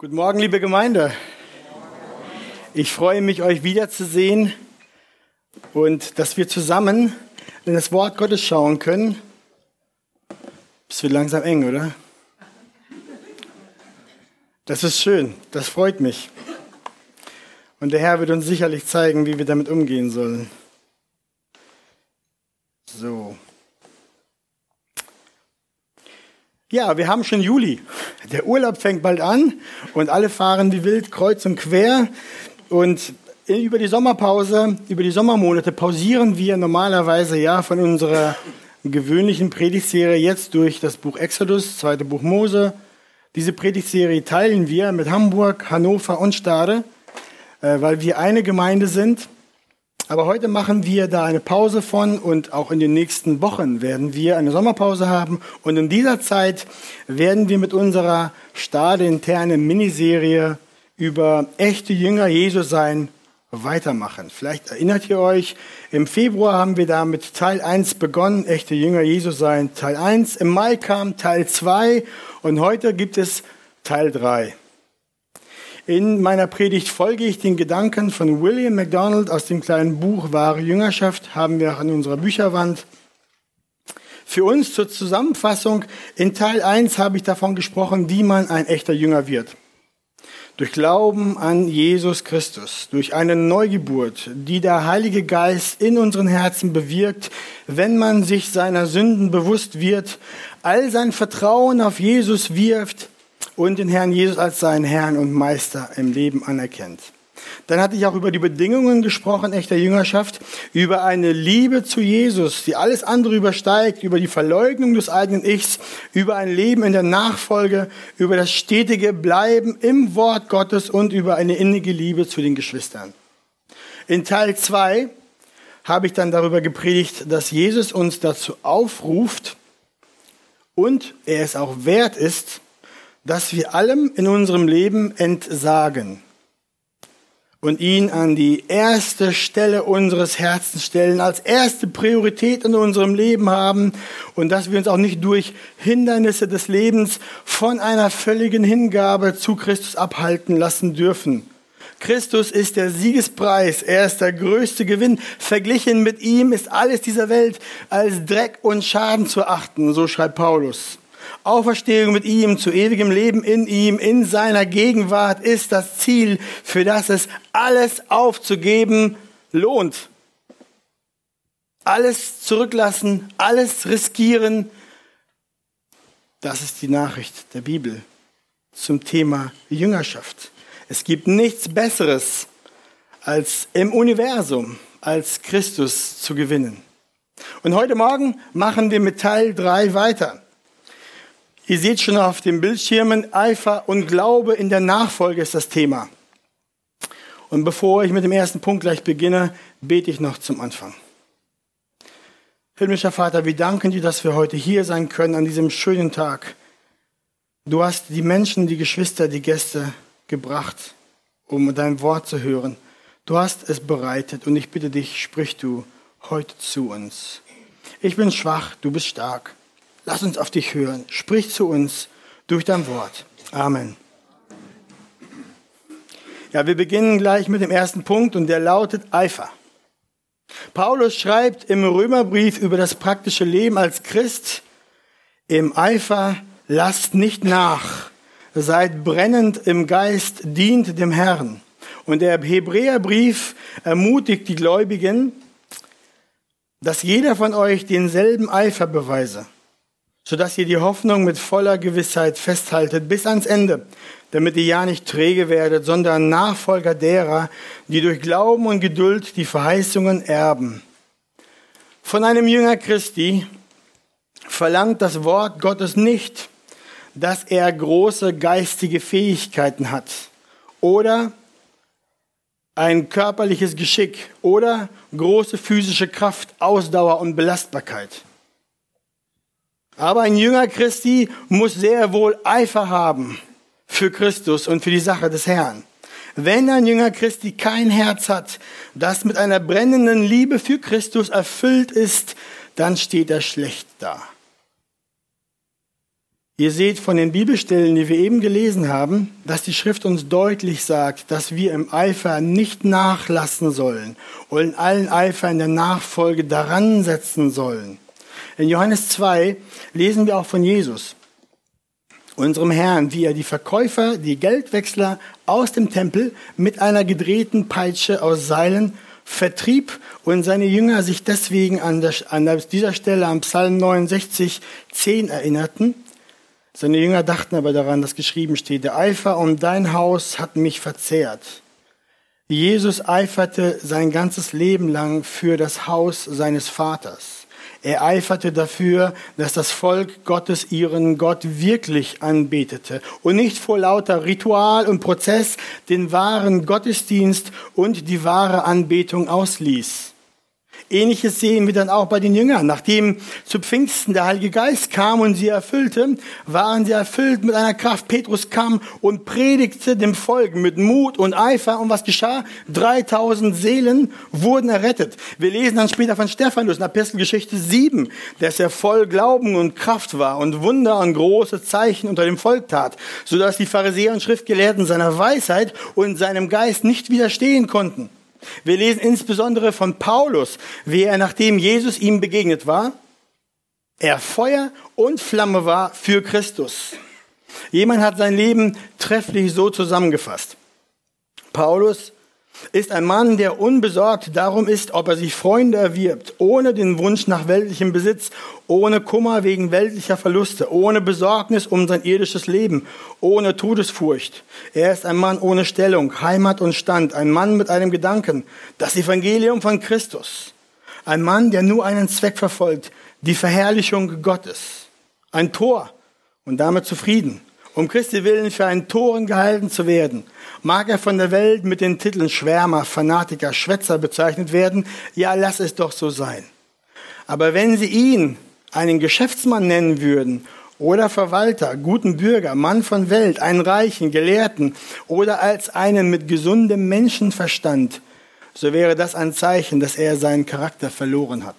Guten Morgen, liebe Gemeinde. Ich freue mich, euch wiederzusehen und dass wir zusammen in das Wort Gottes schauen können. Es wird langsam eng, oder? Das ist schön, das freut mich. Und der Herr wird uns sicherlich zeigen, wie wir damit umgehen sollen. So. Ja, wir haben schon Juli. Der Urlaub fängt bald an und alle fahren wie wild kreuz und quer. Und über die Sommerpause, über die Sommermonate pausieren wir normalerweise ja von unserer gewöhnlichen Predigtserie jetzt durch das Buch Exodus, zweite Buch Mose. Diese Predigtserie teilen wir mit Hamburg, Hannover und Stade, äh, weil wir eine Gemeinde sind aber heute machen wir da eine Pause von und auch in den nächsten Wochen werden wir eine Sommerpause haben. Und in dieser Zeit werden wir mit unserer stadeinternen Miniserie über echte Jünger Jesus sein weitermachen. Vielleicht erinnert ihr euch, im Februar haben wir da mit Teil 1 begonnen, echte Jünger Jesus sein, Teil 1. Im Mai kam Teil 2 und heute gibt es Teil 3. In meiner Predigt folge ich den Gedanken von William MacDonald aus dem kleinen Buch Wahre Jüngerschaft, haben wir auch an unserer Bücherwand. Für uns zur Zusammenfassung, in Teil 1 habe ich davon gesprochen, wie man ein echter Jünger wird. Durch Glauben an Jesus Christus, durch eine Neugeburt, die der Heilige Geist in unseren Herzen bewirkt, wenn man sich seiner Sünden bewusst wird, all sein Vertrauen auf Jesus wirft, und den Herrn Jesus als seinen Herrn und Meister im Leben anerkennt. Dann hatte ich auch über die Bedingungen gesprochen, echter Jüngerschaft, über eine Liebe zu Jesus, die alles andere übersteigt, über die Verleugnung des eigenen Ichs, über ein Leben in der Nachfolge, über das stetige Bleiben im Wort Gottes und über eine innige Liebe zu den Geschwistern. In Teil 2 habe ich dann darüber gepredigt, dass Jesus uns dazu aufruft und er es auch wert ist, dass wir allem in unserem Leben entsagen und ihn an die erste Stelle unseres Herzens stellen, als erste Priorität in unserem Leben haben und dass wir uns auch nicht durch Hindernisse des Lebens von einer völligen Hingabe zu Christus abhalten lassen dürfen. Christus ist der Siegespreis, er ist der größte Gewinn. Verglichen mit ihm ist alles dieser Welt als Dreck und Schaden zu achten, so schreibt Paulus. Auferstehung mit ihm, zu ewigem Leben in ihm, in seiner Gegenwart ist das Ziel, für das es alles aufzugeben lohnt. Alles zurücklassen, alles riskieren. Das ist die Nachricht der Bibel zum Thema Jüngerschaft. Es gibt nichts Besseres als im Universum, als Christus zu gewinnen. Und heute Morgen machen wir mit Teil 3 weiter. Ihr seht schon auf den Bildschirmen, Eifer und Glaube in der Nachfolge ist das Thema. Und bevor ich mit dem ersten Punkt gleich beginne, bete ich noch zum Anfang. Himmlischer Vater, wir danken dir, dass wir heute hier sein können an diesem schönen Tag. Du hast die Menschen, die Geschwister, die Gäste gebracht, um dein Wort zu hören. Du hast es bereitet und ich bitte dich, sprich du heute zu uns. Ich bin schwach, du bist stark. Lass uns auf dich hören. Sprich zu uns durch dein Wort. Amen. Ja, wir beginnen gleich mit dem ersten Punkt und der lautet Eifer. Paulus schreibt im Römerbrief über das praktische Leben als Christ, im Eifer lasst nicht nach, seid brennend im Geist, dient dem Herrn. Und der Hebräerbrief ermutigt die Gläubigen, dass jeder von euch denselben Eifer beweise sodass ihr die Hoffnung mit voller Gewissheit festhaltet bis ans Ende, damit ihr ja nicht träge werdet, sondern Nachfolger derer, die durch Glauben und Geduld die Verheißungen erben. Von einem Jünger Christi verlangt das Wort Gottes nicht, dass er große geistige Fähigkeiten hat oder ein körperliches Geschick oder große physische Kraft, Ausdauer und Belastbarkeit. Aber ein Jünger Christi muss sehr wohl Eifer haben für Christus und für die Sache des Herrn. Wenn ein Jünger Christi kein Herz hat, das mit einer brennenden Liebe für Christus erfüllt ist, dann steht er schlecht da. Ihr seht von den Bibelstellen, die wir eben gelesen haben, dass die Schrift uns deutlich sagt, dass wir im Eifer nicht nachlassen sollen und in allen Eifer in der Nachfolge daran setzen sollen. In Johannes 2 lesen wir auch von Jesus, unserem Herrn, wie er die Verkäufer, die Geldwechsler aus dem Tempel mit einer gedrehten Peitsche aus Seilen vertrieb und seine Jünger sich deswegen an, der, an dieser Stelle am Psalm 69, 10 erinnerten seine Jünger dachten aber daran, dass geschrieben steht, der Eifer um dein Haus hat mich verzehrt. Jesus eiferte sein ganzes Leben lang für das Haus seines Vaters. Er eiferte dafür, dass das Volk Gottes ihren Gott wirklich anbetete und nicht vor lauter Ritual und Prozess den wahren Gottesdienst und die wahre Anbetung ausließ. Ähnliches sehen wir dann auch bei den Jüngern. Nachdem zu Pfingsten der Heilige Geist kam und sie erfüllte, waren sie erfüllt mit einer Kraft. Petrus kam und predigte dem Volk mit Mut und Eifer. Und was geschah? 3000 Seelen wurden errettet. Wir lesen dann später von Stephanus in Apostelgeschichte 7, dass er voll Glauben und Kraft war und Wunder und große Zeichen unter dem Volk tat, sodass die Pharisäer und Schriftgelehrten seiner Weisheit und seinem Geist nicht widerstehen konnten. Wir lesen insbesondere von Paulus, wie er, nachdem Jesus ihm begegnet war, er Feuer und Flamme war für Christus. Jemand hat sein Leben trefflich so zusammengefasst. Paulus ist ein Mann, der unbesorgt darum ist, ob er sich Freunde erwirbt, ohne den Wunsch nach weltlichem Besitz, ohne Kummer wegen weltlicher Verluste, ohne Besorgnis um sein irdisches Leben, ohne Todesfurcht. Er ist ein Mann ohne Stellung, Heimat und Stand, ein Mann mit einem Gedanken, das Evangelium von Christus. Ein Mann, der nur einen Zweck verfolgt, die Verherrlichung Gottes. Ein Tor und damit zufrieden, um Christi willen für einen Toren gehalten zu werden Mag er von der Welt mit den Titeln Schwärmer, Fanatiker, Schwätzer bezeichnet werden, ja, lass es doch so sein. Aber wenn Sie ihn einen Geschäftsmann nennen würden oder Verwalter, guten Bürger, Mann von Welt, einen Reichen, Gelehrten oder als einen mit gesundem Menschenverstand, so wäre das ein Zeichen, dass er seinen Charakter verloren hat.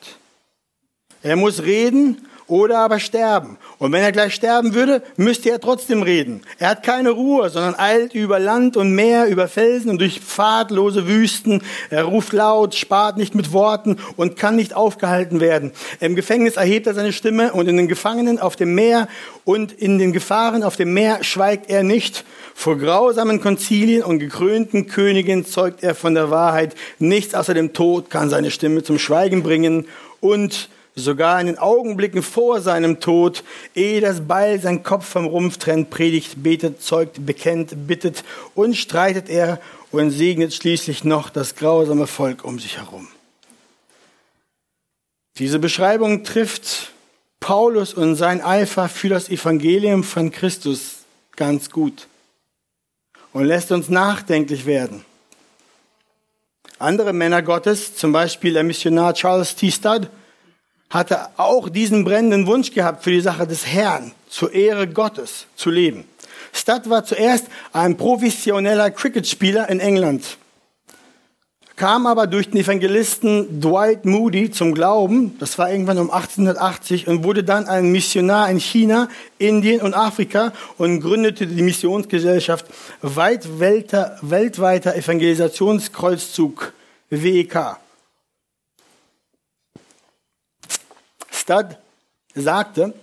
Er muss reden oder aber sterben. Und wenn er gleich sterben würde, müsste er trotzdem reden. Er hat keine Ruhe, sondern eilt über Land und Meer, über Felsen und durch pfadlose Wüsten. Er ruft laut, spart nicht mit Worten und kann nicht aufgehalten werden. Im Gefängnis erhebt er seine Stimme und in den Gefangenen auf dem Meer und in den Gefahren auf dem Meer schweigt er nicht. Vor grausamen Konzilien und gekrönten Königen zeugt er von der Wahrheit. Nichts außer dem Tod kann seine Stimme zum Schweigen bringen und sogar in den Augenblicken vor seinem Tod, ehe das Beil sein Kopf vom Rumpf trennt, predigt, betet, zeugt, bekennt, bittet und streitet er und segnet schließlich noch das grausame Volk um sich herum. Diese Beschreibung trifft Paulus und sein Eifer für das Evangelium von Christus ganz gut und lässt uns nachdenklich werden. Andere Männer Gottes, zum Beispiel der Missionar Charles T. Studd, hatte auch diesen brennenden Wunsch gehabt, für die Sache des Herrn, zur Ehre Gottes zu leben. Studd war zuerst ein professioneller Cricketspieler in England, kam aber durch den Evangelisten Dwight Moody zum Glauben, das war irgendwann um 1880, und wurde dann ein Missionar in China, Indien und Afrika und gründete die Missionsgesellschaft weltweiter Evangelisationskreuzzug WEK. Studd sagte,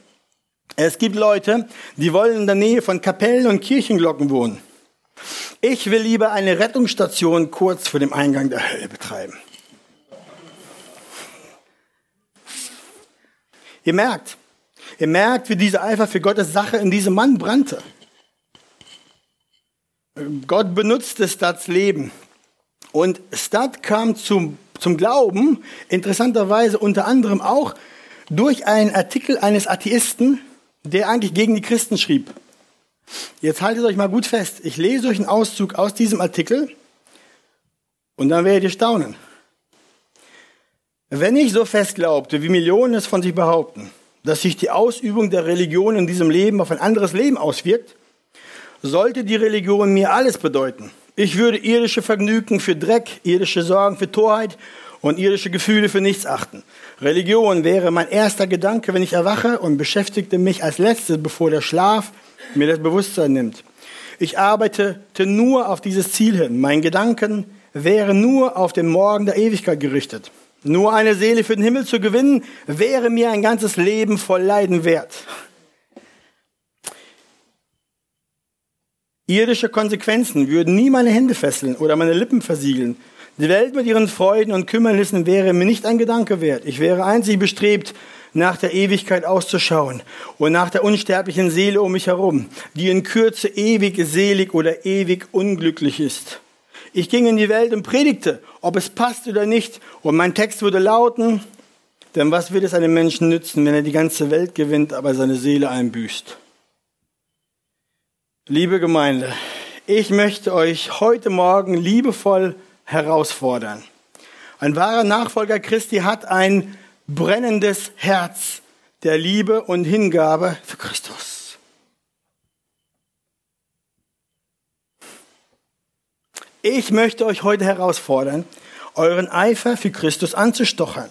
es gibt Leute, die wollen in der Nähe von Kapellen und Kirchenglocken wohnen. Ich will lieber eine Rettungsstation kurz vor dem Eingang der Hölle betreiben. Ihr merkt, ihr merkt, wie dieser Eifer für Gottes Sache in diesem Mann brannte. Gott benutzte Studs Leben. Und Stud kam zum, zum Glauben, interessanterweise unter anderem auch durch einen Artikel eines Atheisten, der eigentlich gegen die Christen schrieb. Jetzt haltet euch mal gut fest. Ich lese euch einen Auszug aus diesem Artikel und dann werdet ihr staunen. Wenn ich so fest glaubte, wie Millionen es von sich behaupten, dass sich die Ausübung der Religion in diesem Leben auf ein anderes Leben auswirkt, sollte die Religion mir alles bedeuten. Ich würde irdische Vergnügen für Dreck, irdische Sorgen für Torheit und irdische Gefühle für nichts achten. Religion wäre mein erster Gedanke, wenn ich erwache und beschäftigte mich als letztes, bevor der Schlaf mir das Bewusstsein nimmt. Ich arbeitete nur auf dieses Ziel hin. Mein Gedanken wären nur auf den Morgen der Ewigkeit gerichtet. Nur eine Seele für den Himmel zu gewinnen, wäre mir ein ganzes Leben voll Leiden wert. Irdische Konsequenzen würden nie meine Hände fesseln oder meine Lippen versiegeln. Die Welt mit ihren Freuden und Kümmernissen wäre mir nicht ein Gedanke wert. Ich wäre einzig bestrebt, nach der Ewigkeit auszuschauen und nach der unsterblichen Seele um mich herum, die in Kürze ewig selig oder ewig unglücklich ist. Ich ging in die Welt und predigte, ob es passt oder nicht, und mein Text würde lauten, denn was wird es einem Menschen nützen, wenn er die ganze Welt gewinnt, aber seine Seele einbüßt? Liebe Gemeinde, ich möchte euch heute Morgen liebevoll herausfordern. Ein wahrer Nachfolger Christi hat ein brennendes Herz der Liebe und Hingabe für Christus. Ich möchte euch heute herausfordern, euren Eifer für Christus anzustochern.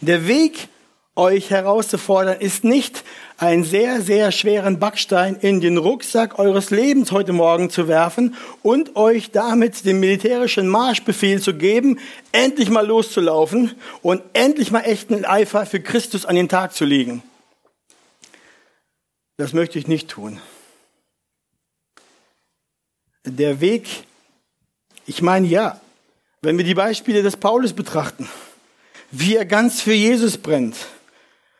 Der Weg euch herauszufordern, ist nicht einen sehr, sehr schweren Backstein in den Rucksack eures Lebens heute Morgen zu werfen und euch damit den militärischen Marschbefehl zu geben, endlich mal loszulaufen und endlich mal echten Eifer für Christus an den Tag zu legen. Das möchte ich nicht tun. Der Weg, ich meine ja, wenn wir die Beispiele des Paulus betrachten, wie er ganz für Jesus brennt,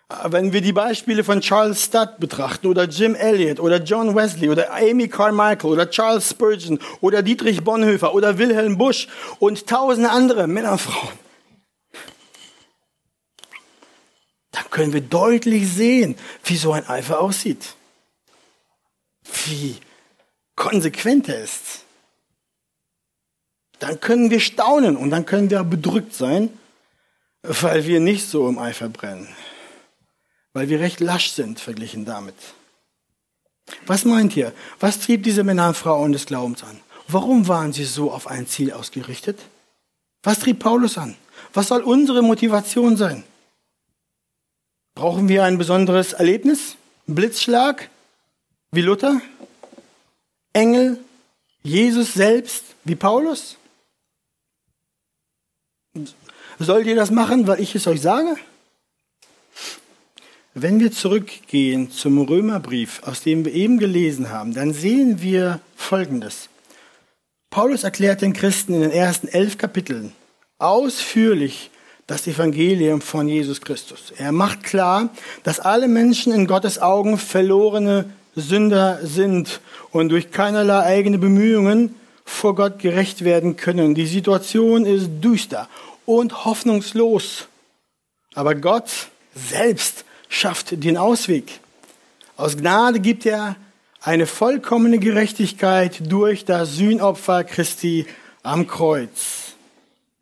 wenn wir die Beispiele von Charles Studd betrachten oder Jim Elliot oder John Wesley oder Amy Carmichael oder Charles Spurgeon oder Dietrich Bonhoeffer oder Wilhelm Busch und tausende andere Männer und Frauen, dann können wir deutlich sehen, wie so ein Eifer aussieht. Wie konsequent er ist. Dann können wir staunen und dann können wir bedrückt sein, weil wir nicht so im Eifer brennen weil wir recht lasch sind verglichen damit. Was meint ihr? Was trieb diese Männer und Frauen des Glaubens an? Warum waren sie so auf ein Ziel ausgerichtet? Was trieb Paulus an? Was soll unsere Motivation sein? Brauchen wir ein besonderes Erlebnis? Blitzschlag? Wie Luther? Engel? Jesus selbst? Wie Paulus? Sollt ihr das machen, weil ich es euch sage? Wenn wir zurückgehen zum Römerbrief, aus dem wir eben gelesen haben, dann sehen wir Folgendes. Paulus erklärt den Christen in den ersten elf Kapiteln ausführlich das Evangelium von Jesus Christus. Er macht klar, dass alle Menschen in Gottes Augen verlorene Sünder sind und durch keinerlei eigene Bemühungen vor Gott gerecht werden können. Die Situation ist düster und hoffnungslos. Aber Gott selbst schafft den Ausweg. Aus Gnade gibt er eine vollkommene Gerechtigkeit durch das Sühnopfer Christi am Kreuz.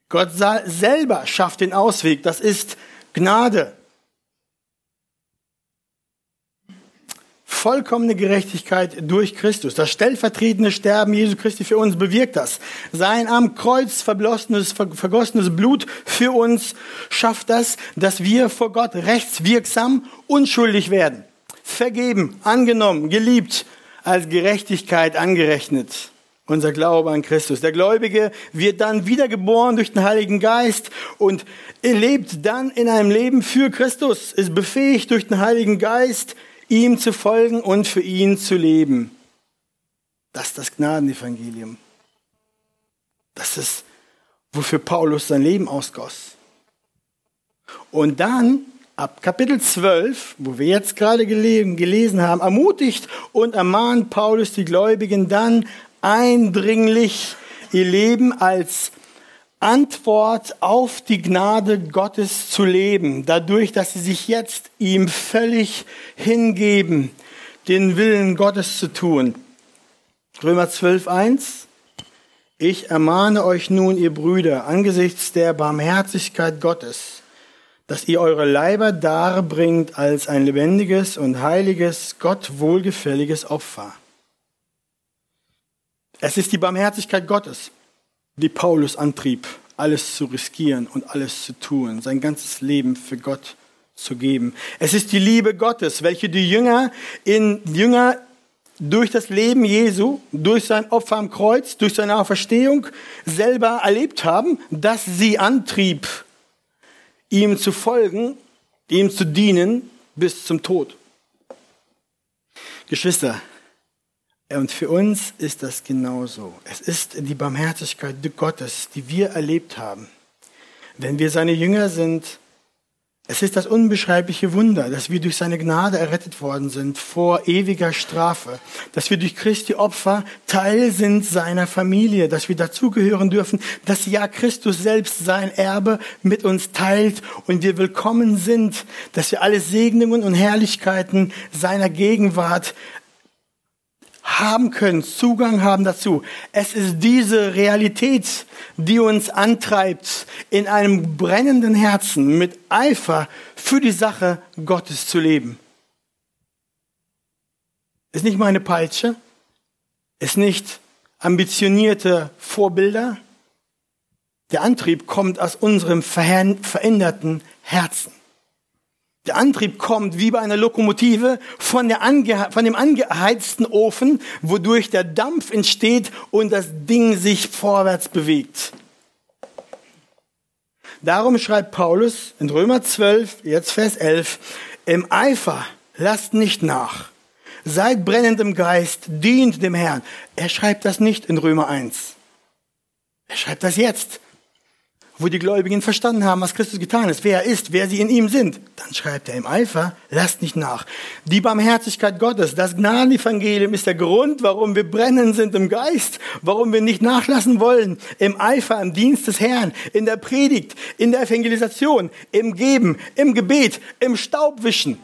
Gott selber schafft den Ausweg. Das ist Gnade. Vollkommene Gerechtigkeit durch Christus. Das stellvertretende Sterben Jesu Christi für uns bewirkt das. Sein am Kreuz vergossenes, vergossenes Blut für uns schafft das, dass wir vor Gott rechtswirksam unschuldig werden. Vergeben, angenommen, geliebt, als Gerechtigkeit angerechnet. Unser Glaube an Christus. Der Gläubige wird dann wiedergeboren durch den Heiligen Geist und lebt dann in einem Leben für Christus, ist befähigt durch den Heiligen Geist, ihm zu folgen und für ihn zu leben. Das ist das Gnadenevangelium. Das ist, wofür Paulus sein Leben ausgoss. Und dann, ab Kapitel 12, wo wir jetzt gerade gelesen haben, ermutigt und ermahnt Paulus die Gläubigen dann eindringlich ihr Leben als Antwort auf die Gnade Gottes zu leben, dadurch, dass sie sich jetzt ihm völlig hingeben, den Willen Gottes zu tun. Römer 12, 1. Ich ermahne euch nun, ihr Brüder, angesichts der Barmherzigkeit Gottes, dass ihr eure Leiber darbringt als ein lebendiges und heiliges, Gott wohlgefälliges Opfer. Es ist die Barmherzigkeit Gottes die Paulus antrieb, alles zu riskieren und alles zu tun, sein ganzes Leben für Gott zu geben. Es ist die Liebe Gottes, welche die Jünger in Jünger durch das Leben Jesu, durch sein Opfer am Kreuz, durch seine Auferstehung selber erlebt haben, dass sie antrieb, ihm zu folgen, ihm zu dienen bis zum Tod. Geschwister, und für uns ist das genauso. Es ist die Barmherzigkeit Gottes, die wir erlebt haben. Wenn wir seine Jünger sind, es ist das unbeschreibliche Wunder, dass wir durch seine Gnade errettet worden sind vor ewiger Strafe, dass wir durch Christi Opfer Teil sind seiner Familie, dass wir dazugehören dürfen, dass ja Christus selbst sein Erbe mit uns teilt und wir willkommen sind, dass wir alle Segnungen und Herrlichkeiten seiner Gegenwart haben können, Zugang haben dazu. Es ist diese Realität, die uns antreibt, in einem brennenden Herzen mit Eifer für die Sache Gottes zu leben. Ist nicht meine Peitsche, ist nicht ambitionierte Vorbilder. Der Antrieb kommt aus unserem veränderten Herzen. Der Antrieb kommt wie bei einer Lokomotive von, von dem angeheizten Ofen, wodurch der Dampf entsteht und das Ding sich vorwärts bewegt. Darum schreibt Paulus in Römer 12, jetzt Vers 11, im Eifer lasst nicht nach. Seid brennend im Geist, dient dem Herrn. Er schreibt das nicht in Römer 1. Er schreibt das jetzt wo die Gläubigen verstanden haben, was Christus getan ist, wer er ist, wer sie in ihm sind. Dann schreibt er im Eifer, lasst nicht nach. Die Barmherzigkeit Gottes, das Gnadenevangelium ist der Grund, warum wir brennen sind im Geist, warum wir nicht nachlassen wollen, im Eifer, im Dienst des Herrn, in der Predigt, in der Evangelisation, im Geben, im Gebet, im Staubwischen.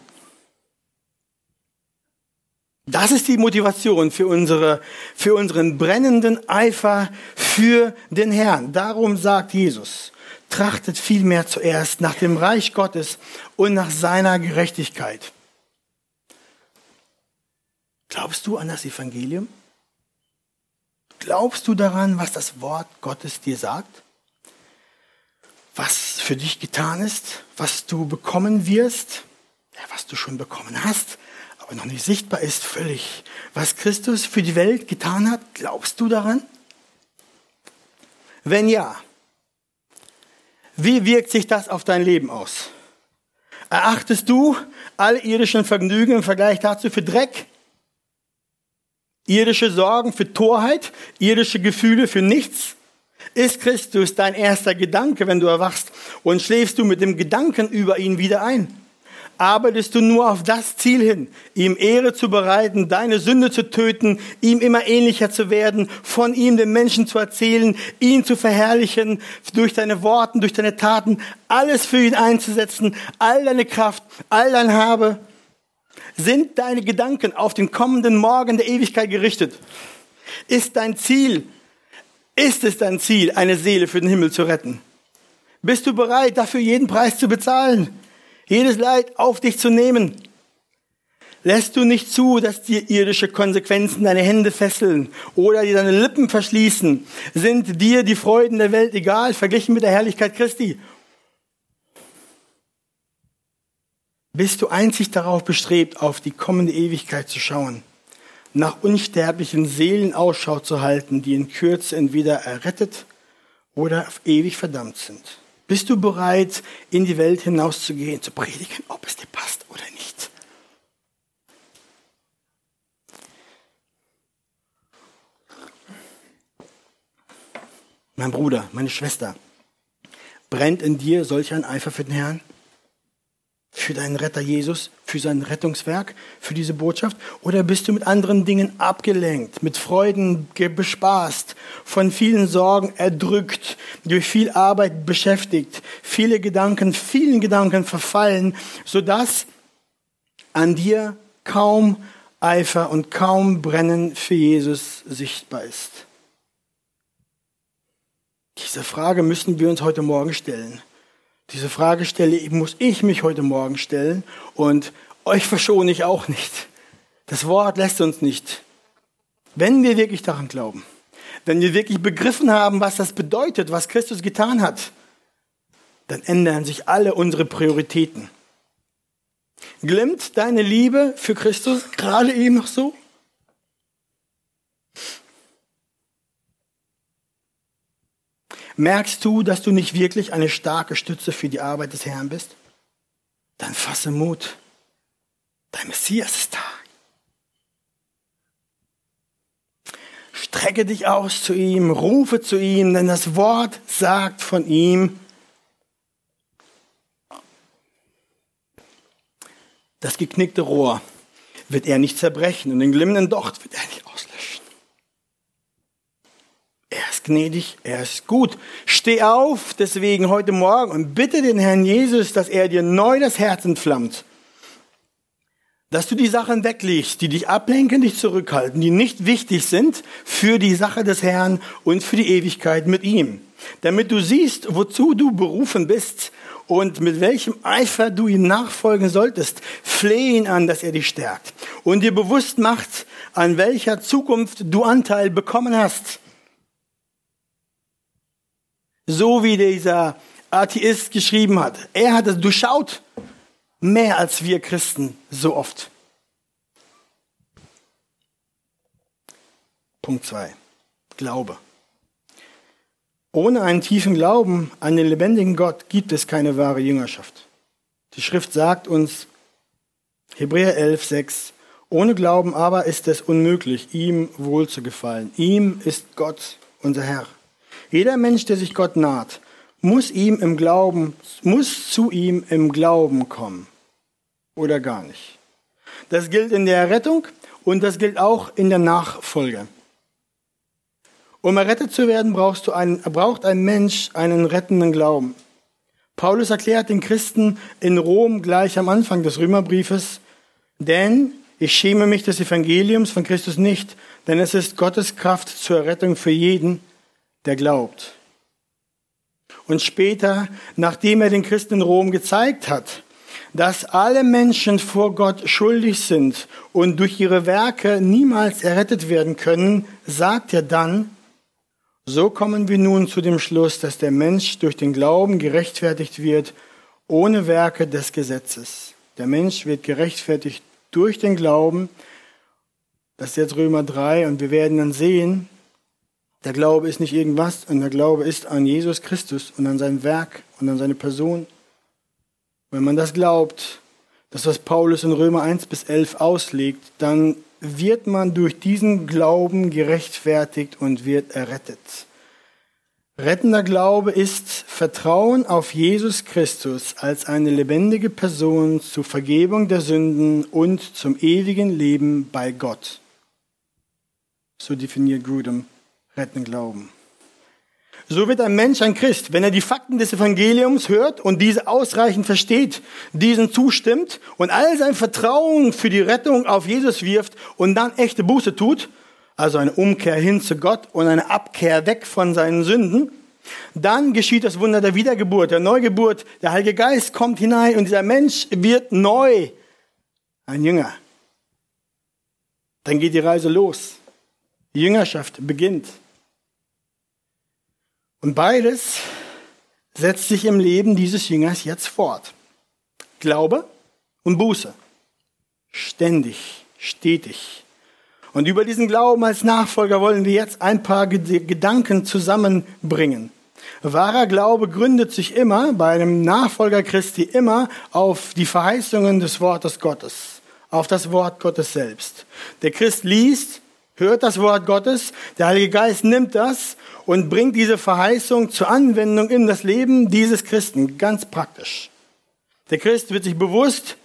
Das ist die Motivation für, unsere, für unseren brennenden Eifer für den Herrn. Darum sagt Jesus, trachtet vielmehr zuerst nach dem Reich Gottes und nach seiner Gerechtigkeit. Glaubst du an das Evangelium? Glaubst du daran, was das Wort Gottes dir sagt? Was für dich getan ist? Was du bekommen wirst? Ja, was du schon bekommen hast? Aber noch nicht sichtbar ist, völlig. Was Christus für die Welt getan hat, glaubst du daran? Wenn ja, wie wirkt sich das auf dein Leben aus? Erachtest du alle irdischen Vergnügen im Vergleich dazu für Dreck? Irdische Sorgen für Torheit? Irdische Gefühle für nichts? Ist Christus dein erster Gedanke, wenn du erwachst? Und schläfst du mit dem Gedanken über ihn wieder ein? Arbeitest du nur auf das Ziel hin, ihm Ehre zu bereiten, deine Sünde zu töten, ihm immer ähnlicher zu werden, von ihm den Menschen zu erzählen, ihn zu verherrlichen, durch deine Worten, durch deine Taten, alles für ihn einzusetzen, all deine Kraft, all dein Habe. Sind deine Gedanken auf den kommenden Morgen der Ewigkeit gerichtet? Ist dein Ziel, ist es dein Ziel, eine Seele für den Himmel zu retten? Bist du bereit, dafür jeden Preis zu bezahlen? Jedes Leid auf dich zu nehmen. Lässt du nicht zu, dass dir irdische Konsequenzen deine Hände fesseln oder dir deine Lippen verschließen? Sind dir die Freuden der Welt egal, verglichen mit der Herrlichkeit Christi? Bist du einzig darauf bestrebt, auf die kommende Ewigkeit zu schauen, nach unsterblichen Seelen Ausschau zu halten, die in Kürze entweder errettet oder ewig verdammt sind? Bist du bereit, in die Welt hinauszugehen, zu predigen, ob es dir passt oder nicht? Mein Bruder, meine Schwester, brennt in dir solch ein Eifer für den Herrn? Für deinen Retter Jesus, für sein Rettungswerk, für diese Botschaft? Oder bist du mit anderen Dingen abgelenkt, mit Freuden bespaßt, von vielen Sorgen erdrückt, durch viel Arbeit beschäftigt, viele Gedanken, vielen Gedanken verfallen, sodass an dir kaum Eifer und kaum Brennen für Jesus sichtbar ist? Diese Frage müssen wir uns heute Morgen stellen. Diese Frage stelle, muss ich mich heute Morgen stellen und euch verschone ich auch nicht. Das Wort lässt uns nicht. Wenn wir wirklich daran glauben, wenn wir wirklich begriffen haben, was das bedeutet, was Christus getan hat, dann ändern sich alle unsere Prioritäten. Glimmt deine Liebe für Christus gerade eben noch so? Merkst du, dass du nicht wirklich eine starke Stütze für die Arbeit des Herrn bist? Dann fasse Mut. Dein Messias ist da. Strecke dich aus zu ihm, rufe zu ihm, denn das Wort sagt von ihm, das geknickte Rohr wird er nicht zerbrechen und den glimmenden Docht wird er nicht auslöschen. Er ist gnädig, er ist gut. Steh auf deswegen heute Morgen und bitte den Herrn Jesus, dass er dir neu das Herz entflammt dass du die Sachen weglegst, die dich ablenken, dich zurückhalten, die nicht wichtig sind für die Sache des Herrn und für die Ewigkeit mit ihm. Damit du siehst, wozu du berufen bist und mit welchem Eifer du ihm nachfolgen solltest, flehe ihn an, dass er dich stärkt und dir bewusst macht, an welcher Zukunft du Anteil bekommen hast. So wie dieser Atheist geschrieben hat. Er hat es durchschaut Mehr als wir Christen so oft. Punkt 2. Glaube. Ohne einen tiefen Glauben an den lebendigen Gott gibt es keine wahre Jüngerschaft. Die Schrift sagt uns, Hebräer 11, 6, ohne Glauben aber ist es unmöglich, ihm wohl zu gefallen. Ihm ist Gott unser Herr. Jeder Mensch, der sich Gott naht, muss ihm im Glauben, muss zu ihm im Glauben kommen. Oder gar nicht. Das gilt in der Rettung und das gilt auch in der Nachfolge. Um errettet zu werden, brauchst du einen, braucht ein Mensch einen rettenden Glauben. Paulus erklärt den Christen in Rom gleich am Anfang des Römerbriefes, denn ich schäme mich des Evangeliums von Christus nicht, denn es ist Gottes Kraft zur Errettung für jeden, der glaubt. Und später, nachdem er den Christen in Rom gezeigt hat, dass alle Menschen vor Gott schuldig sind und durch ihre Werke niemals errettet werden können, sagt er dann, so kommen wir nun zu dem Schluss, dass der Mensch durch den Glauben gerechtfertigt wird, ohne Werke des Gesetzes. Der Mensch wird gerechtfertigt durch den Glauben. Das ist jetzt Römer 3 und wir werden dann sehen, der Glaube ist nicht irgendwas, und der Glaube ist an Jesus Christus und an sein Werk und an seine Person. Wenn man das glaubt, das was Paulus in Römer 1 bis 11 auslegt, dann wird man durch diesen Glauben gerechtfertigt und wird errettet. Rettender Glaube ist Vertrauen auf Jesus Christus als eine lebendige Person zur Vergebung der Sünden und zum ewigen Leben bei Gott. So definiert Grudem rettenden Glauben. So wird ein Mensch ein Christ, wenn er die Fakten des Evangeliums hört und diese ausreichend versteht, diesen zustimmt und all sein Vertrauen für die Rettung auf Jesus wirft und dann echte Buße tut, also eine Umkehr hin zu Gott und eine Abkehr weg von seinen Sünden, dann geschieht das Wunder der Wiedergeburt, der Neugeburt. Der Heilige Geist kommt hinein und dieser Mensch wird neu. Ein Jünger. Dann geht die Reise los. Die Jüngerschaft beginnt. Und beides setzt sich im Leben dieses Jüngers jetzt fort. Glaube und Buße. Ständig, stetig. Und über diesen Glauben als Nachfolger wollen wir jetzt ein paar Gedanken zusammenbringen. Wahrer Glaube gründet sich immer bei einem Nachfolger Christi immer auf die Verheißungen des Wortes Gottes, auf das Wort Gottes selbst. Der Christ liest, hört das Wort Gottes, der Heilige Geist nimmt das und bringt diese Verheißung zur Anwendung in das Leben dieses Christen, ganz praktisch. Der Christ wird sich bewusst,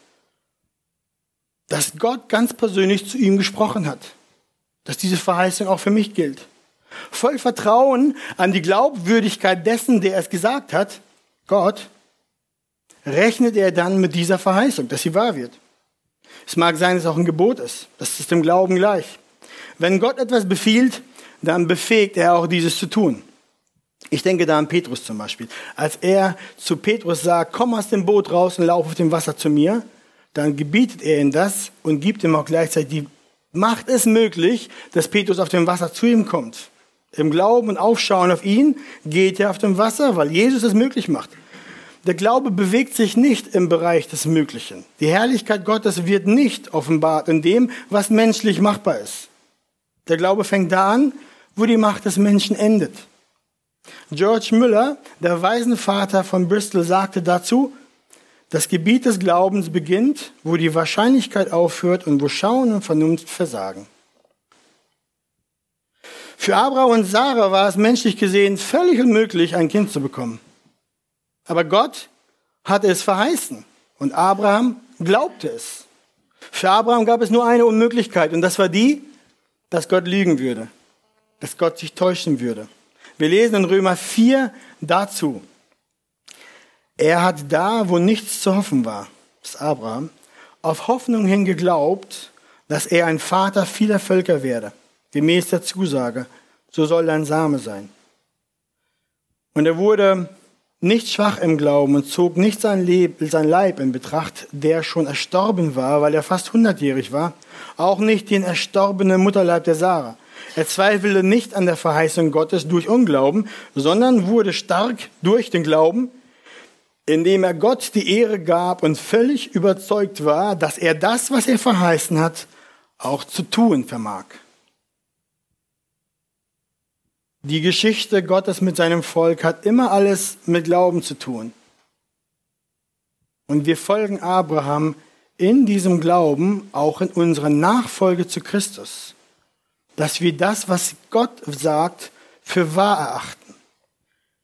dass Gott ganz persönlich zu ihm gesprochen hat, dass diese Verheißung auch für mich gilt. Voll Vertrauen an die Glaubwürdigkeit dessen, der es gesagt hat, Gott, rechnet er dann mit dieser Verheißung, dass sie wahr wird. Es mag sein, dass es auch ein Gebot ist. Das ist dem Glauben gleich. Wenn Gott etwas befiehlt, dann befähigt er auch dieses zu tun. Ich denke da an Petrus zum Beispiel. Als er zu Petrus sagt, komm aus dem Boot raus und lauf auf dem Wasser zu mir, dann gebietet er ihm das und gibt ihm auch gleichzeitig die Macht es möglich, dass Petrus auf dem Wasser zu ihm kommt. Im Glauben und Aufschauen auf ihn geht er auf dem Wasser, weil Jesus es möglich macht. Der Glaube bewegt sich nicht im Bereich des Möglichen. Die Herrlichkeit Gottes wird nicht offenbart in dem, was menschlich machbar ist. Der Glaube fängt da an, wo die Macht des Menschen endet. George Müller, der Waisenvater von Bristol, sagte dazu, das Gebiet des Glaubens beginnt, wo die Wahrscheinlichkeit aufhört und wo Schauen und Vernunft versagen. Für Abraham und Sarah war es menschlich gesehen völlig unmöglich, ein Kind zu bekommen. Aber Gott hatte es verheißen und Abraham glaubte es. Für Abraham gab es nur eine Unmöglichkeit und das war die, dass Gott lügen würde, dass Gott sich täuschen würde. Wir lesen in Römer 4 dazu. Er hat da, wo nichts zu hoffen war, das Abraham, auf Hoffnung hin geglaubt, dass er ein Vater vieler Völker werde, gemäß der Zusage, so soll dein Same sein. Und er wurde nicht schwach im Glauben und zog nicht sein, Leb, sein Leib in Betracht, der schon erstorben war, weil er fast hundertjährig war, auch nicht den erstorbenen Mutterleib der Sarah. Er zweifelte nicht an der Verheißung Gottes durch Unglauben, sondern wurde stark durch den Glauben, indem er Gott die Ehre gab und völlig überzeugt war, dass er das, was er verheißen hat, auch zu tun vermag. Die Geschichte Gottes mit seinem Volk hat immer alles mit Glauben zu tun. Und wir folgen Abraham in diesem Glauben auch in unserer Nachfolge zu Christus, dass wir das, was Gott sagt, für wahr erachten.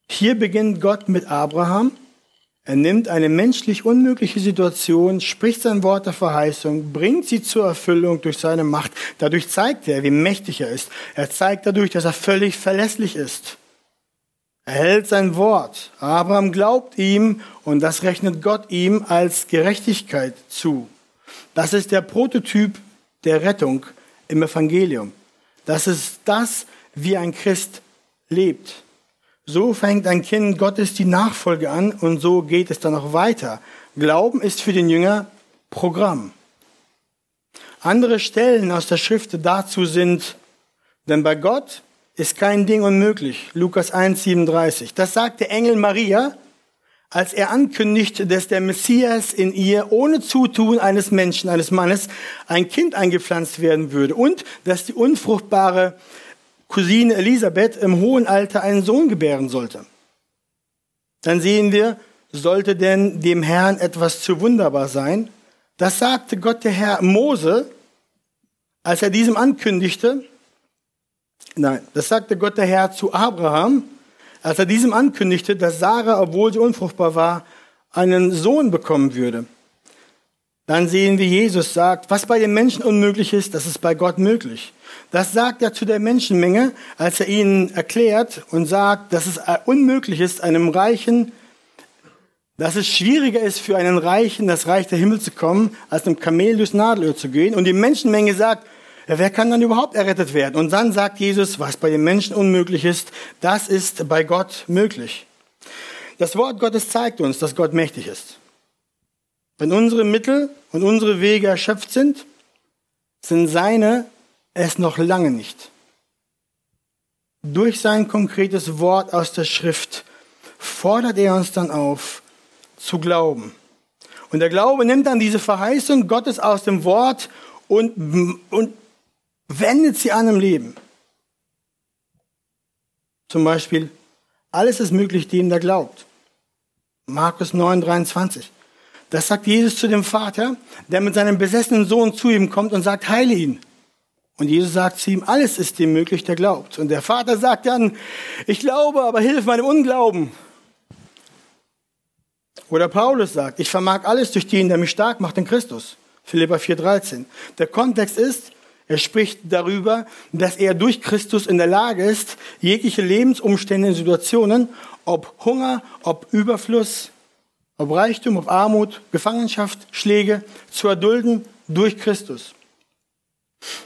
Hier beginnt Gott mit Abraham er nimmt eine menschlich unmögliche Situation, spricht sein Wort der Verheißung, bringt sie zur Erfüllung durch seine Macht. Dadurch zeigt er, wie mächtig er ist. Er zeigt dadurch, dass er völlig verlässlich ist. Er hält sein Wort. Abraham glaubt ihm und das rechnet Gott ihm als Gerechtigkeit zu. Das ist der Prototyp der Rettung im Evangelium. Das ist das, wie ein Christ lebt. So fängt ein Kind Gottes die Nachfolge an und so geht es dann auch weiter. Glauben ist für den Jünger Programm. Andere Stellen aus der Schrift dazu sind, denn bei Gott ist kein Ding unmöglich. Lukas 1,37. Das sagt der Engel Maria, als er ankündigte, dass der Messias in ihr ohne Zutun eines Menschen, eines Mannes, ein Kind eingepflanzt werden würde und dass die unfruchtbare Cousine Elisabeth im hohen Alter einen Sohn gebären sollte. Dann sehen wir, sollte denn dem Herrn etwas zu wunderbar sein? Das sagte Gott der Herr Mose, als er diesem ankündigte. Nein, das sagte Gott der Herr zu Abraham, als er diesem ankündigte, dass Sarah, obwohl sie unfruchtbar war, einen Sohn bekommen würde. Dann sehen wir, Jesus sagt, was bei den Menschen unmöglich ist, das ist bei Gott möglich. Das sagt er zu der Menschenmenge, als er ihnen erklärt und sagt, dass es unmöglich ist, einem Reichen, dass es schwieriger ist für einen Reichen, das Reich der Himmel zu kommen, als einem Kamel durchs Nadelöhr zu gehen. Und die Menschenmenge sagt, ja, wer kann dann überhaupt errettet werden? Und dann sagt Jesus, was bei den Menschen unmöglich ist, das ist bei Gott möglich. Das Wort Gottes zeigt uns, dass Gott mächtig ist. Wenn unsere Mittel und unsere Wege erschöpft sind, sind seine es noch lange nicht. Durch sein konkretes Wort aus der Schrift fordert er uns dann auf, zu glauben. Und der Glaube nimmt dann diese Verheißung Gottes aus dem Wort und, und wendet sie an im Leben. Zum Beispiel, alles ist möglich dem, der glaubt. Markus 9, 23. Das sagt Jesus zu dem Vater, der mit seinem besessenen Sohn zu ihm kommt und sagt, heile ihn. Und Jesus sagt zu ihm, alles ist dem möglich, der glaubt. Und der Vater sagt dann, ich glaube, aber hilf meinem Unglauben. Oder Paulus sagt, ich vermag alles durch den, der mich stark macht in Christus. Philippa 4,13. Der Kontext ist, er spricht darüber, dass er durch Christus in der Lage ist, jegliche Lebensumstände und Situationen, ob Hunger, ob Überfluss, ob Reichtum, ob Armut, Gefangenschaft, Schläge, zu erdulden durch Christus.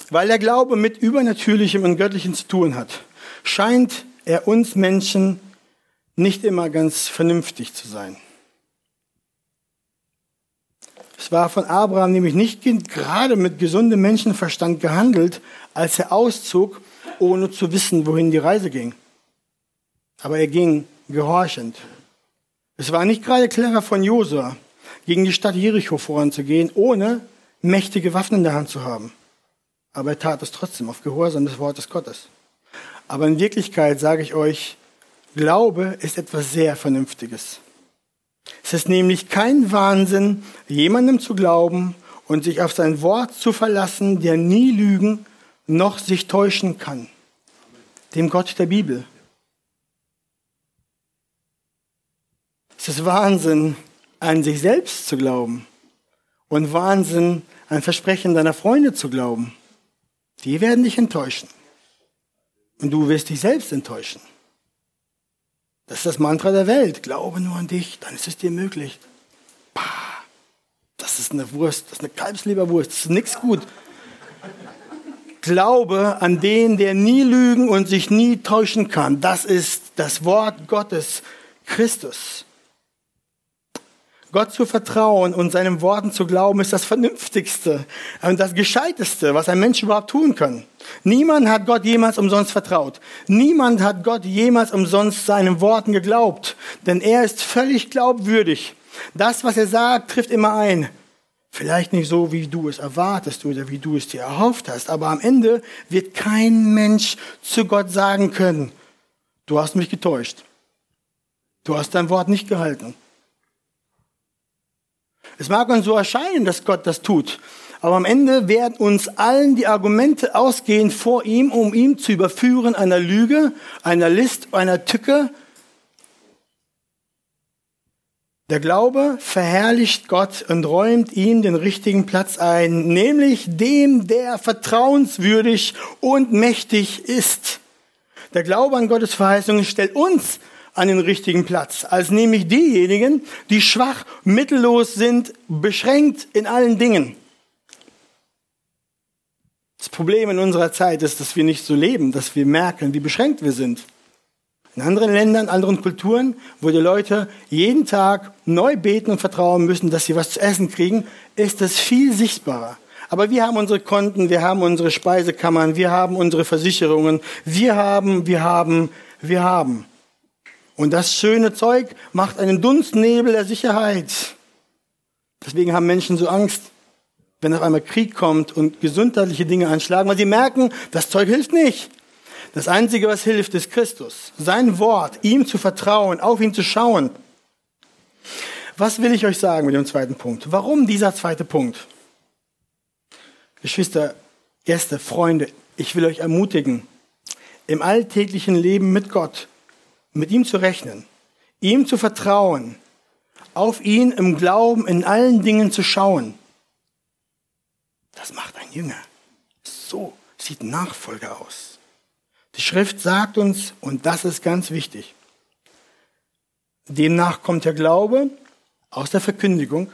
Weil der Glaube mit Übernatürlichem und Göttlichem zu tun hat, scheint er uns Menschen nicht immer ganz vernünftig zu sein. Es war von Abraham nämlich nicht gerade mit gesundem Menschenverstand gehandelt, als er auszog, ohne zu wissen, wohin die Reise ging. Aber er ging gehorchend. Es war nicht gerade clever von Josua, gegen die Stadt Jericho voranzugehen, ohne mächtige Waffen in der Hand zu haben. Aber er tat es trotzdem auf Gehorsam des Wortes Gottes. Aber in Wirklichkeit sage ich euch, Glaube ist etwas sehr Vernünftiges. Es ist nämlich kein Wahnsinn, jemandem zu glauben und sich auf sein Wort zu verlassen, der nie lügen noch sich täuschen kann. Dem Gott der Bibel. Es ist Wahnsinn, an sich selbst zu glauben und Wahnsinn, an Versprechen deiner Freunde zu glauben. Die werden dich enttäuschen. Und du wirst dich selbst enttäuschen. Das ist das Mantra der Welt. Glaube nur an dich, dann ist es dir möglich. Pah, das ist eine Wurst, das ist eine Kalbsleberwurst, das ist nichts gut. Glaube an den, der nie lügen und sich nie täuschen kann. Das ist das Wort Gottes, Christus. Gott zu vertrauen und seinen Worten zu glauben, ist das Vernünftigste und das Gescheiteste, was ein Mensch überhaupt tun kann. Niemand hat Gott jemals umsonst vertraut. Niemand hat Gott jemals umsonst seinen Worten geglaubt, denn er ist völlig glaubwürdig. Das, was er sagt, trifft immer ein. Vielleicht nicht so, wie du es erwartest oder wie du es dir erhofft hast, aber am Ende wird kein Mensch zu Gott sagen können, du hast mich getäuscht. Du hast dein Wort nicht gehalten. Es mag uns so erscheinen, dass Gott das tut, aber am Ende werden uns allen die Argumente ausgehen vor ihm, um ihn zu überführen einer Lüge, einer List, einer Tücke. Der Glaube verherrlicht Gott und räumt ihm den richtigen Platz ein, nämlich dem, der vertrauenswürdig und mächtig ist. Der Glaube an Gottes Verheißungen stellt uns an den richtigen Platz, als nämlich diejenigen, die schwach, mittellos sind, beschränkt in allen Dingen. Das Problem in unserer Zeit ist, dass wir nicht so leben, dass wir merken, wie beschränkt wir sind. In anderen Ländern, anderen Kulturen, wo die Leute jeden Tag neu beten und vertrauen müssen, dass sie was zu essen kriegen, ist das viel sichtbarer. Aber wir haben unsere Konten, wir haben unsere Speisekammern, wir haben unsere Versicherungen, wir haben, wir haben, wir haben. Und das schöne Zeug macht einen Dunstnebel der Sicherheit. Deswegen haben Menschen so Angst, wenn auf einmal Krieg kommt und gesundheitliche Dinge anschlagen, weil sie merken, das Zeug hilft nicht. Das Einzige, was hilft, ist Christus. Sein Wort, ihm zu vertrauen, auf ihn zu schauen. Was will ich euch sagen mit dem zweiten Punkt? Warum dieser zweite Punkt? Geschwister, Gäste, Freunde, ich will euch ermutigen, im alltäglichen Leben mit Gott mit ihm zu rechnen, ihm zu vertrauen, auf ihn im Glauben in allen Dingen zu schauen. Das macht ein Jünger. So sieht Nachfolger aus. Die Schrift sagt uns, und das ist ganz wichtig, demnach kommt der Glaube aus der Verkündigung,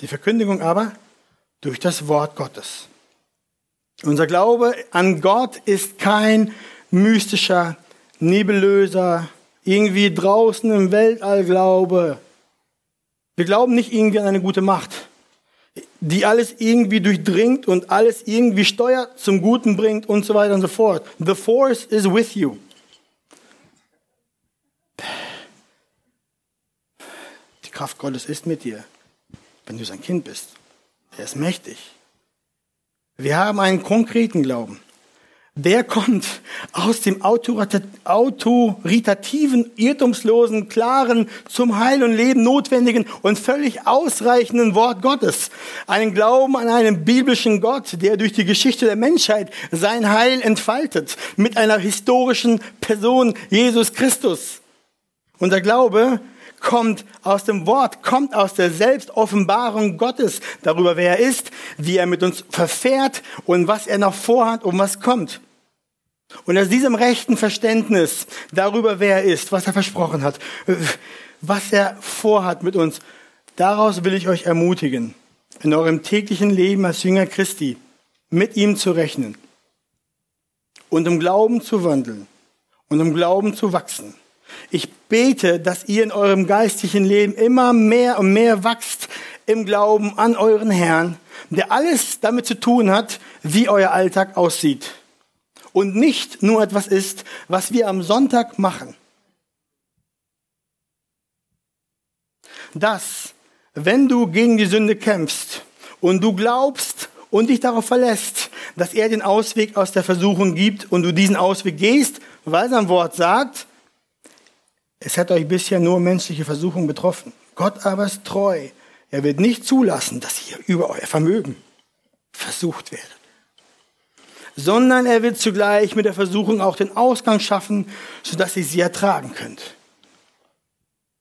die Verkündigung aber durch das Wort Gottes. Unser Glaube an Gott ist kein mystischer, nebulöser, irgendwie draußen im Weltall glaube. Wir glauben nicht irgendwie an eine gute Macht, die alles irgendwie durchdringt und alles irgendwie steuert, zum Guten bringt und so weiter und so fort. The force is with you. Die Kraft Gottes ist mit dir, wenn du sein Kind bist. Er ist mächtig. Wir haben einen konkreten Glauben der kommt aus dem autoritativen, irrtumslosen, klaren, zum Heil und Leben notwendigen und völlig ausreichenden Wort Gottes. Einen Glauben an einen biblischen Gott, der durch die Geschichte der Menschheit sein Heil entfaltet, mit einer historischen Person, Jesus Christus. Unser Glaube kommt aus dem Wort, kommt aus der Selbstoffenbarung Gottes darüber, wer er ist, wie er mit uns verfährt und was er noch vorhat und was kommt. Und aus diesem rechten Verständnis darüber, wer er ist, was er versprochen hat, was er vorhat mit uns, daraus will ich euch ermutigen, in eurem täglichen Leben als Jünger Christi mit ihm zu rechnen und im Glauben zu wandeln und im Glauben zu wachsen. Ich bete, dass ihr in eurem geistlichen Leben immer mehr und mehr wachst im Glauben an euren Herrn, der alles damit zu tun hat, wie euer Alltag aussieht und nicht nur etwas ist, was wir am Sonntag machen. Dass, wenn du gegen die Sünde kämpfst und du glaubst und dich darauf verlässt, dass er den Ausweg aus der Versuchung gibt und du diesen Ausweg gehst, weil sein Wort sagt, es hat euch bisher nur menschliche Versuchung betroffen. Gott aber ist treu. Er wird nicht zulassen, dass ihr über euer Vermögen versucht werdet, sondern er wird zugleich mit der Versuchung auch den Ausgang schaffen, sodass ihr sie ertragen könnt.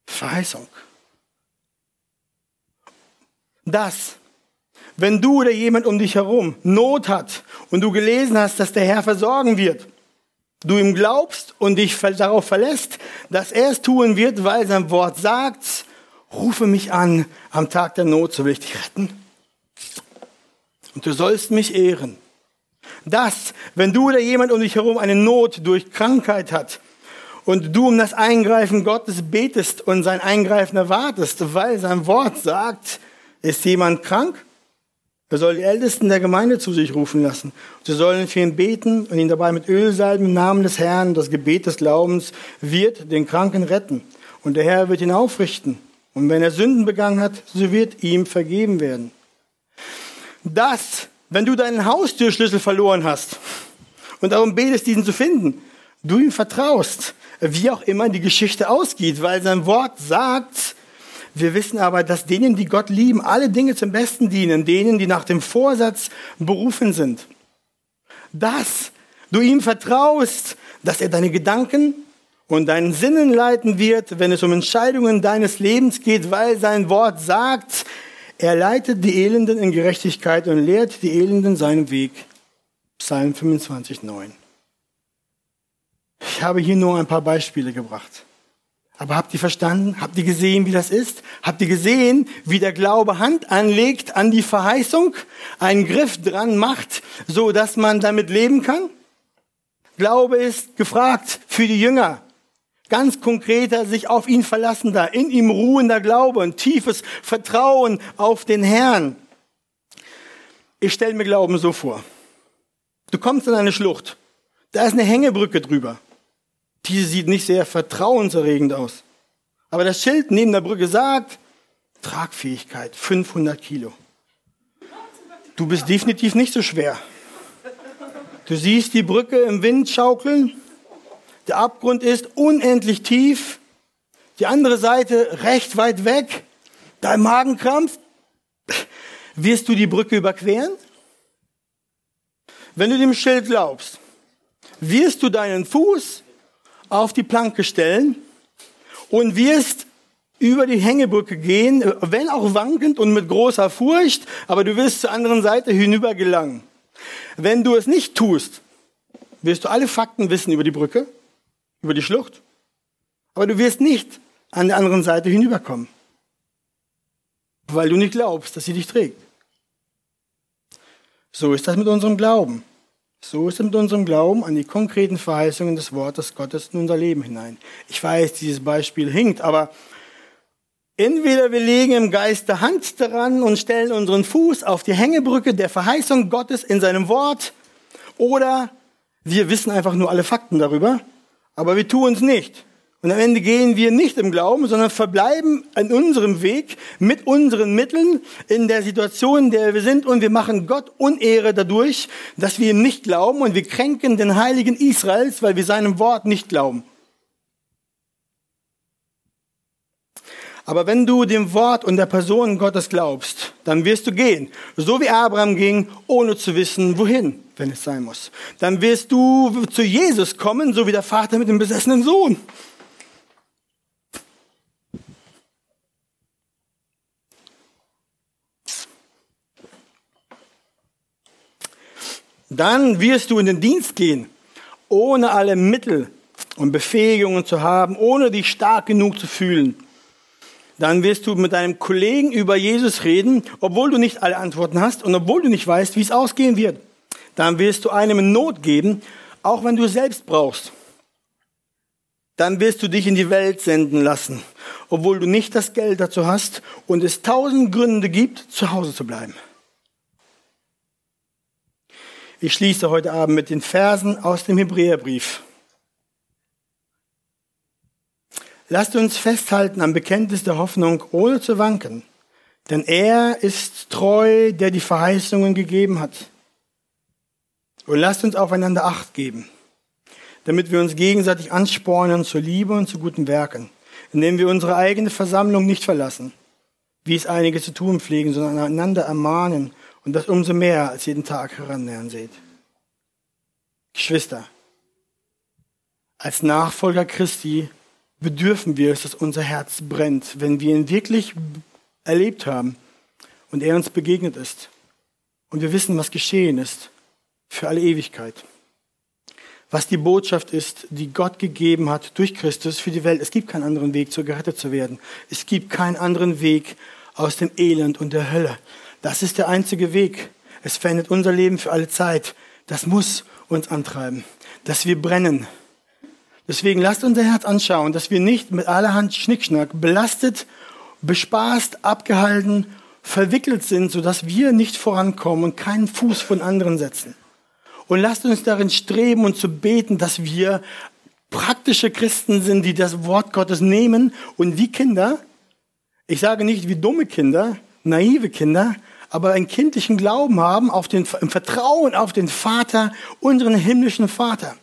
Verheißung. Das, wenn du oder jemand um dich herum Not hat und du gelesen hast, dass der Herr versorgen wird, du ihm glaubst und dich darauf verlässt, dass er es tun wird, weil sein Wort sagt, rufe mich an am Tag der Not, so will ich dich retten. Und du sollst mich ehren. Das, wenn du oder jemand um dich herum eine Not durch Krankheit hat und du um das Eingreifen Gottes betest und sein Eingreifen erwartest, weil sein Wort sagt, ist jemand krank? Er soll die Ältesten der Gemeinde zu sich rufen lassen. Sie sollen für ihn beten und ihn dabei mit Öl salben im Namen des Herrn. Das Gebet des Glaubens wird den Kranken retten. Und der Herr wird ihn aufrichten. Und wenn er Sünden begangen hat, so wird ihm vergeben werden. Das, wenn du deinen Haustürschlüssel verloren hast und darum betest, diesen zu finden, du ihm vertraust, wie auch immer die Geschichte ausgeht, weil sein Wort sagt, wir wissen aber, dass denen, die Gott lieben, alle Dinge zum Besten dienen, denen, die nach dem Vorsatz berufen sind. Dass du ihm vertraust, dass er deine Gedanken und deinen Sinnen leiten wird, wenn es um Entscheidungen deines Lebens geht, weil sein Wort sagt, er leitet die Elenden in Gerechtigkeit und lehrt die Elenden seinen Weg. Psalm 25, 9. Ich habe hier nur ein paar Beispiele gebracht. Aber habt ihr verstanden? Habt ihr gesehen, wie das ist? Habt ihr gesehen, wie der Glaube Hand anlegt an die Verheißung, einen Griff dran macht, so dass man damit leben kann? Glaube ist gefragt für die Jünger. Ganz konkreter, sich auf ihn verlassender, in ihm ruhender Glaube, ein tiefes Vertrauen auf den Herrn. Ich stelle mir Glauben so vor. Du kommst in eine Schlucht. Da ist eine Hängebrücke drüber. Diese sieht nicht sehr vertrauenserregend aus. Aber das Schild neben der Brücke sagt, Tragfähigkeit 500 Kilo. Du bist definitiv nicht so schwer. Du siehst die Brücke im Wind schaukeln. Der Abgrund ist unendlich tief. Die andere Seite recht weit weg. Dein Magenkrampf. Wirst du die Brücke überqueren? Wenn du dem Schild glaubst, wirst du deinen Fuß auf die Planke stellen und wirst über die Hängebrücke gehen, wenn auch wankend und mit großer Furcht, aber du wirst zur anderen Seite hinüber gelangen. Wenn du es nicht tust, wirst du alle Fakten wissen über die Brücke, über die Schlucht, aber du wirst nicht an der anderen Seite hinüberkommen, weil du nicht glaubst, dass sie dich trägt. So ist das mit unserem Glauben. So ist es mit unserem Glauben an die konkreten Verheißungen des Wortes Gottes in unser Leben hinein. Ich weiß, dieses Beispiel hinkt, aber entweder wir legen im Geiste Hand daran und stellen unseren Fuß auf die Hängebrücke der Verheißung Gottes in seinem Wort, oder wir wissen einfach nur alle Fakten darüber, aber wir tun es nicht. Und am Ende gehen wir nicht im Glauben, sondern verbleiben an unserem Weg mit unseren Mitteln in der Situation, in der wir sind und wir machen Gott Unehre dadurch, dass wir ihm nicht glauben und wir kränken den Heiligen Israels, weil wir seinem Wort nicht glauben. Aber wenn du dem Wort und der Person Gottes glaubst, dann wirst du gehen, so wie Abraham ging, ohne zu wissen, wohin, wenn es sein muss. Dann wirst du zu Jesus kommen, so wie der Vater mit dem besessenen Sohn. Dann wirst du in den Dienst gehen, ohne alle Mittel und Befähigungen zu haben, ohne dich stark genug zu fühlen. Dann wirst du mit deinem Kollegen über Jesus reden, obwohl du nicht alle Antworten hast und obwohl du nicht weißt, wie es ausgehen wird. Dann wirst du einem in Not geben, auch wenn du es selbst brauchst. Dann wirst du dich in die Welt senden lassen, obwohl du nicht das Geld dazu hast und es tausend Gründe gibt, zu Hause zu bleiben. Ich schließe heute Abend mit den Versen aus dem Hebräerbrief. Lasst uns festhalten am Bekenntnis der Hoffnung, ohne zu wanken. Denn er ist treu, der die Verheißungen gegeben hat. Und lasst uns aufeinander Acht geben, damit wir uns gegenseitig anspornen zur Liebe und zu guten Werken, indem wir unsere eigene Versammlung nicht verlassen, wie es einige zu tun pflegen, sondern einander ermahnen und das umso mehr als jeden Tag herannähern seht. Geschwister, als Nachfolger Christi bedürfen wir es, dass unser Herz brennt, wenn wir ihn wirklich erlebt haben und er uns begegnet ist und wir wissen, was geschehen ist für alle Ewigkeit. Was die Botschaft ist, die Gott gegeben hat durch Christus für die Welt. Es gibt keinen anderen Weg, so gerettet zu werden. Es gibt keinen anderen Weg aus dem Elend und der Hölle. Das ist der einzige Weg. Es verändert unser Leben für alle Zeit. Das muss uns antreiben, dass wir brennen. Deswegen lasst unser Herz anschauen, dass wir nicht mit allerhand Schnickschnack belastet, bespaßt, abgehalten, verwickelt sind, sodass wir nicht vorankommen und keinen Fuß von anderen setzen. Und lasst uns darin streben und zu beten, dass wir praktische Christen sind, die das Wort Gottes nehmen und wie Kinder, ich sage nicht wie dumme Kinder, naive Kinder, aber einen kindlichen Glauben haben auf den, im Vertrauen auf den Vater, unseren himmlischen Vater.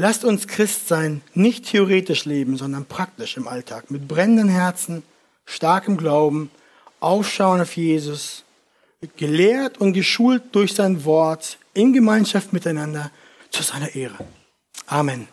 Lasst uns Christ sein, nicht theoretisch leben, sondern praktisch im Alltag, mit brennenden Herzen, starkem Glauben, Aufschauen auf Jesus, gelehrt und geschult durch sein Wort, in Gemeinschaft miteinander, zu seiner Ehre. Amen.